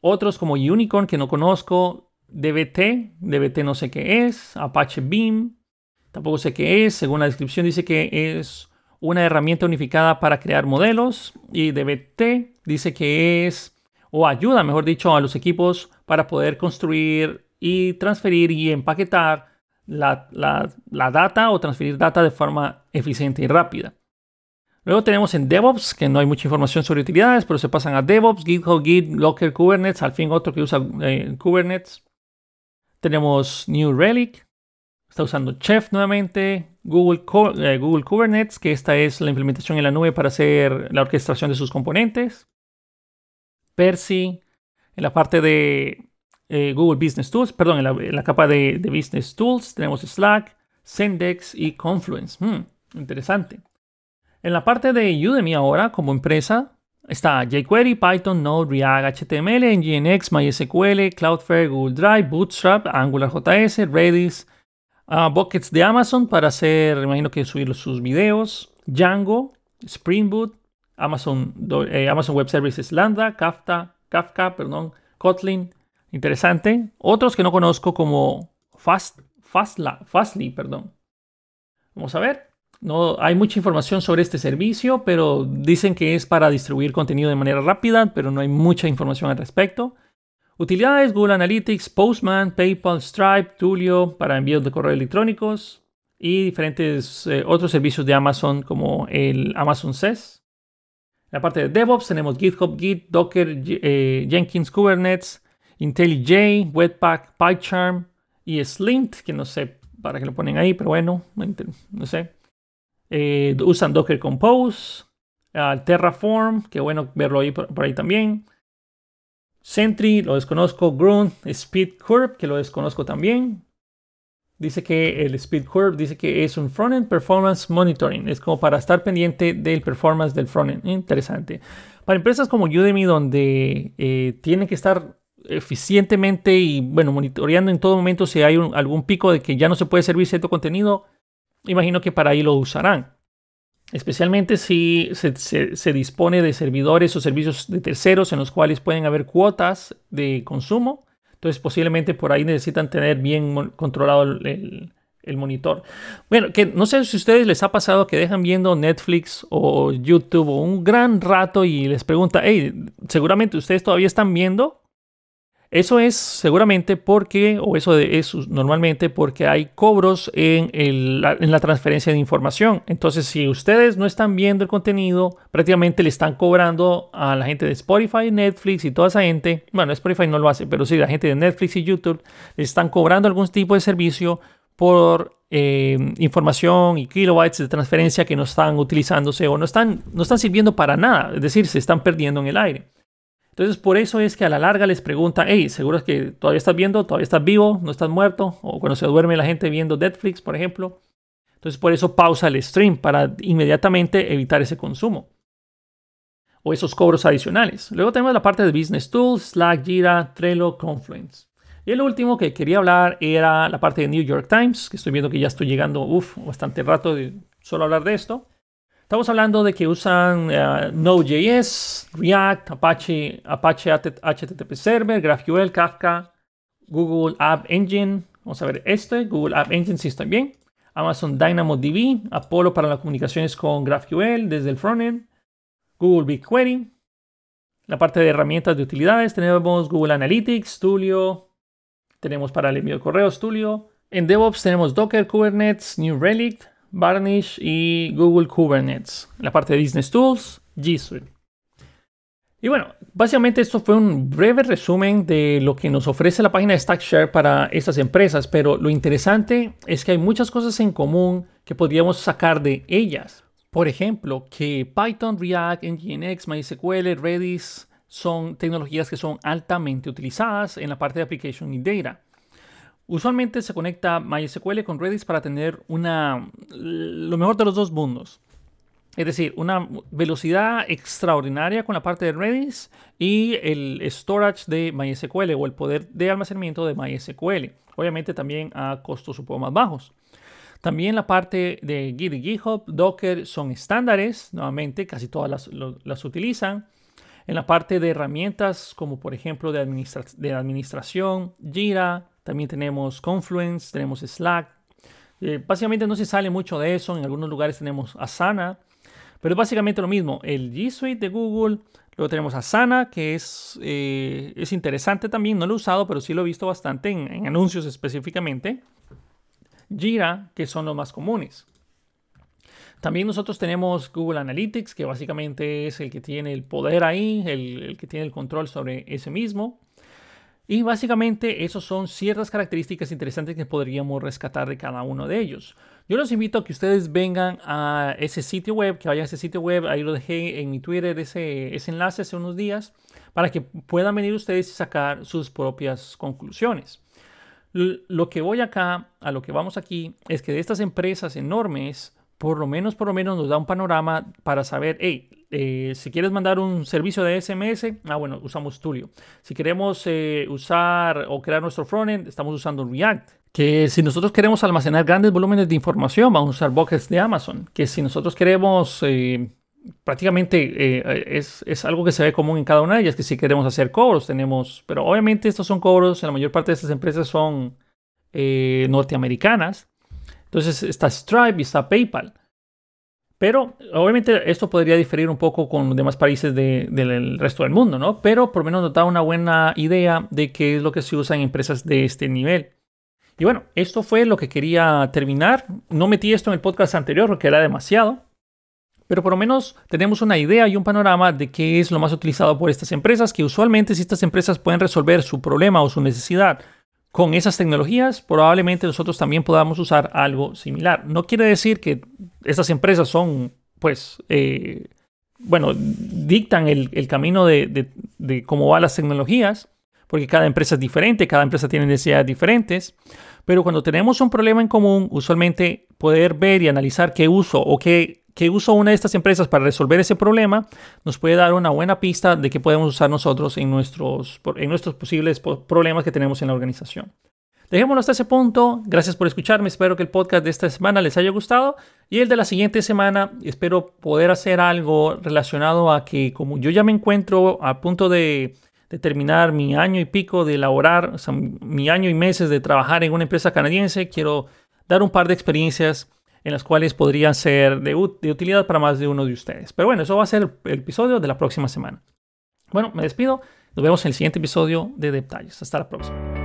otros como Unicorn que no conozco, DBT, DBT no sé qué es, Apache Beam, tampoco sé qué es, según la descripción dice que es una herramienta unificada para crear modelos y DBT dice que es, o ayuda, mejor dicho, a los equipos para poder construir y transferir y empaquetar la, la data o transferir data de forma eficiente y rápida. Luego tenemos en DevOps, que no hay mucha información sobre utilidades, pero se pasan a DevOps, GitHub, Git, Locker, Kubernetes, al fin otro que usa eh, Kubernetes. Tenemos New Relic, está usando Chef nuevamente, Google, eh, Google Kubernetes, que esta es la implementación en la nube para hacer la orquestación de sus componentes. Percy, en la parte de eh, Google Business Tools, perdón, en la, capa de, Business Tools tenemos Slack, Sendex y Confluence. Hmm, interesante. En la parte de Udemy ahora, como empresa, está jQuery, Python, Node, React, HTML, Nginx, MySQL, Cloudflare, Google Drive, Bootstrap, AngularJS, Redis, uh, Buckets de Amazon para hacer, imagino que subir sus videos, Django, Spring Boot, Amazon, eh, Amazon Web Services Lambda, Kafka, Kafka, perdón, Kotlin, interesante. Otros que no conozco como Fast, Fastly, perdón. Vamos a ver. No hay mucha información sobre este servicio, pero dicen que es para distribuir contenido de manera rápida, pero no hay mucha información al respecto. Utilidades: Google Analytics, Postman, PayPal, Stripe, Tulio para envíos de correo electrónicos y diferentes eh, otros servicios de Amazon como el Amazon SES. En la parte de DevOps tenemos GitHub, Git, Docker, eh, Jenkins, Kubernetes, IntelliJ, Webpack, PyCharm y Slint, que no sé para qué lo ponen ahí, pero bueno, no sé. Eh, usan Docker Compose, Terraform, que bueno verlo ahí por, ahí también. Sentry, lo desconozco. Grunt, Speed Curve, que lo desconozco también. Dice que el Speed Curve dice que es un frontend performance monitoring. Es como para estar pendiente del performance del frontend. Interesante. Para empresas como Udemy, donde eh, tienen que estar eficientemente y bueno, monitoreando en todo momento si hay algún pico de que ya no se puede servir cierto contenido, imagino que para ahí lo usarán. Especialmente si se, dispone de servidores o servicios de terceros en los cuales pueden haber cuotas de consumo. Entonces posiblemente por ahí necesitan tener bien controlado el, monitor. Bueno, que no sé si a ustedes les ha pasado que dejan viendo Netflix o YouTube un gran rato y les pregunta, hey, seguramente ustedes todavía están viendo eso es seguramente porque, o eso es normalmente porque hay cobros en, la, transferencia de información. Entonces, si ustedes no están viendo el contenido, prácticamente le están cobrando a la gente de Spotify, Netflix y toda esa gente. Bueno, Spotify no lo hace, pero sí, la gente de Netflix y YouTube les están cobrando algún tipo de servicio por eh, información y kilobytes de transferencia que no están utilizándose o no están, no están sirviendo para nada. Es decir, se están perdiendo en el aire. Entonces, por eso es que a la larga les pregunta, hey, ¿seguro que todavía estás viendo? ¿Todavía estás vivo? ¿No estás muerto? O cuando se duerme la gente viendo Netflix, por ejemplo. Entonces, por eso pausa el stream para inmediatamente evitar ese consumo o esos cobros adicionales. Luego tenemos la parte de Business Tools, Slack, Jira, Trello, Confluence. Y el último que quería hablar era la parte de New York Times, que estoy viendo que ya estoy llegando, uff, bastante rato de solo hablar de esto. Estamos hablando de que usan uh, Node.js, React, Apache, Apache HTTP Server, GraphQL, Kafka, Google App Engine. Vamos a ver este, Google App Engine si está bien. Amazon DynamoDB, Apollo para las comunicaciones con GraphQL desde el frontend. Google BigQuery. La parte de herramientas de utilidades tenemos Google Analytics, Tulio. Tenemos para el envío de correos Tulio. En DevOps tenemos Docker, Kubernetes, New Relic, Varnish y Google Kubernetes. la parte de Business Tools, G Suite. Y bueno, básicamente esto fue un breve resumen de lo que nos ofrece la página de StackShare para estas empresas, pero lo interesante es que hay muchas cosas en común que podríamos sacar de ellas. Por ejemplo, que Python, React, Nginx, MySQL, Redis son tecnologías que son altamente utilizadas en la parte de Application y Data. Usualmente se conecta MySQL con Redis para tener una, lo mejor de los dos mundos. Es decir, una velocidad extraordinaria con la parte de Redis y el storage de MySQL o el poder de almacenamiento de MySQL. Obviamente también a costos un poco más bajos. También la parte de Git y GitHub, Docker son estándares, nuevamente casi todas las, utilizan. En la parte de herramientas como por ejemplo de, de administración, Jira, también tenemos Confluence, tenemos Slack. Eh, básicamente no se sale mucho de eso, en algunos lugares tenemos Asana, pero es básicamente lo mismo. El G Suite de Google, luego tenemos Asana, que es, eh, es interesante también, no lo he usado, pero sí lo he visto bastante en anuncios específicamente. Jira, que son los más comunes. También nosotros tenemos Google Analytics, que básicamente es el que tiene el poder ahí, el, que tiene el control sobre ese mismo. Y básicamente esos son ciertas características interesantes que podríamos rescatar de cada uno de ellos. Yo los invito a que ustedes vengan a ese sitio web, que vayan a ese sitio web, ahí lo dejé en mi Twitter ese, ese enlace hace unos días, para que puedan venir ustedes y sacar sus propias conclusiones. Lo que voy acá, a lo que vamos aquí, es que de estas empresas enormes, por lo menos, por lo menos nos da un panorama para saber, hey, eh, si quieres mandar un servicio de SMS, ah, bueno, usamos Tulio. Si queremos eh, usar o crear nuestro frontend, estamos usando React. Que si nosotros queremos almacenar grandes volúmenes de información, vamos a usar buckets de Amazon. Que si nosotros queremos eh, prácticamente eh, es, algo que se ve común en cada una de ellas, que si queremos hacer cobros tenemos, pero obviamente estos son cobros, la mayor parte de estas empresas son eh, norteamericanas, entonces está Stripe y está PayPal. Pero obviamente esto podría diferir un poco con los demás países del resto del mundo, ¿no? Pero por lo menos nos da una buena idea de qué es lo que se usa en empresas de este nivel. Y bueno, esto fue lo que quería terminar. No metí esto en el podcast anterior porque era demasiado pero por lo menos tenemos una idea y un panorama de qué es lo más utilizado por estas empresas, que usualmente si estas empresas pueden resolver su problema o su necesidad con esas tecnologías, probablemente nosotros también podamos usar algo similar. No quiere decir que estas empresas son, pues, eh, bueno, dictan el, camino de, de cómo van las tecnologías, porque cada empresa es diferente, cada empresa tiene necesidades diferentes, pero cuando tenemos un problema en común, usualmente poder ver y analizar qué uso o qué que uso una de estas empresas para resolver ese problema nos puede dar una buena pista de qué podemos usar nosotros en nuestros, en nuestros posibles problemas que tenemos en la organización. Dejémoslo hasta ese punto. Gracias por escucharme. Espero que el podcast de esta semana les haya gustado. Y el de la siguiente semana, espero poder hacer algo relacionado a que como yo ya me encuentro a punto de, terminar mi año y pico de elaborar, mi año y meses de trabajar en una empresa canadiense, quiero dar un par de experiencias en las cuales podrían ser de, utilidad para más de uno de ustedes. Pero bueno, eso va a ser el episodio de la próxima semana. Bueno, me despido. Nos vemos en el siguiente episodio de Detalles. Hasta la próxima.